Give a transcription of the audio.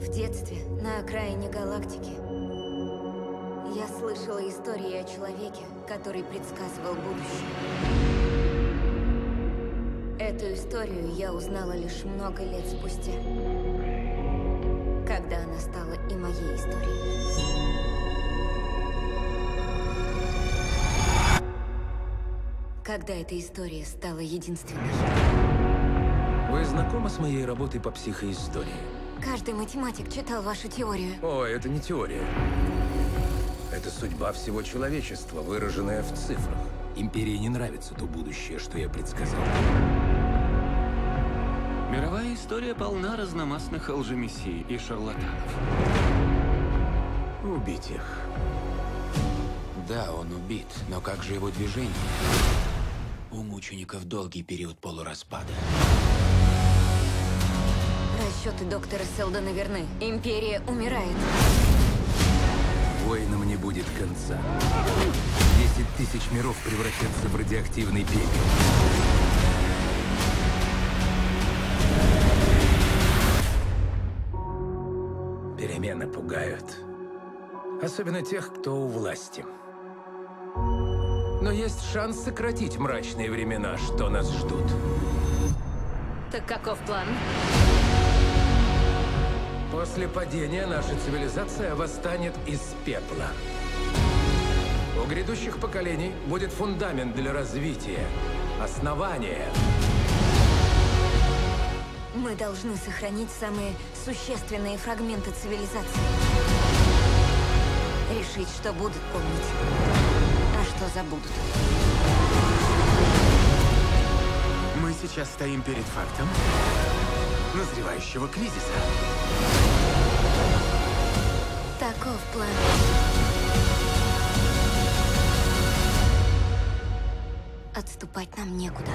В детстве, на окраине галактики, я слышала истории о человеке, который предсказывал будущее. Эту историю я узнала лишь много лет спустя, когда она стала и моей историей. Когда эта история стала единственной. Вы знакомы с моей работой по психоистории? Каждый математик читал вашу теорию. О, это не теория. Это судьба всего человечества, выраженная в цифрах. Империи не нравится то будущее, что я предсказал. Мировая история полна разномастных лжемессий и шарлатанов. Убить их. Да, он убит, но как же его движение? У мучеников долгий период полураспада. Расчеты доктора Селдона верны. Империя умирает. Воинам не будет конца. Десять тысяч миров превратятся в радиоактивный пепел. Перемены пугают. Особенно тех, кто у власти. Но есть шанс сократить мрачные времена, что нас ждут. Так каков план? После падения наша цивилизация восстанет из пепла. У грядущих поколений будет фундамент для развития, основание. Мы должны сохранить самые существенные фрагменты цивилизации. Решить, что будут помнить, а что забудут. Мы сейчас стоим перед фактом назревающего кризиса. Таков план. Отступать нам некуда.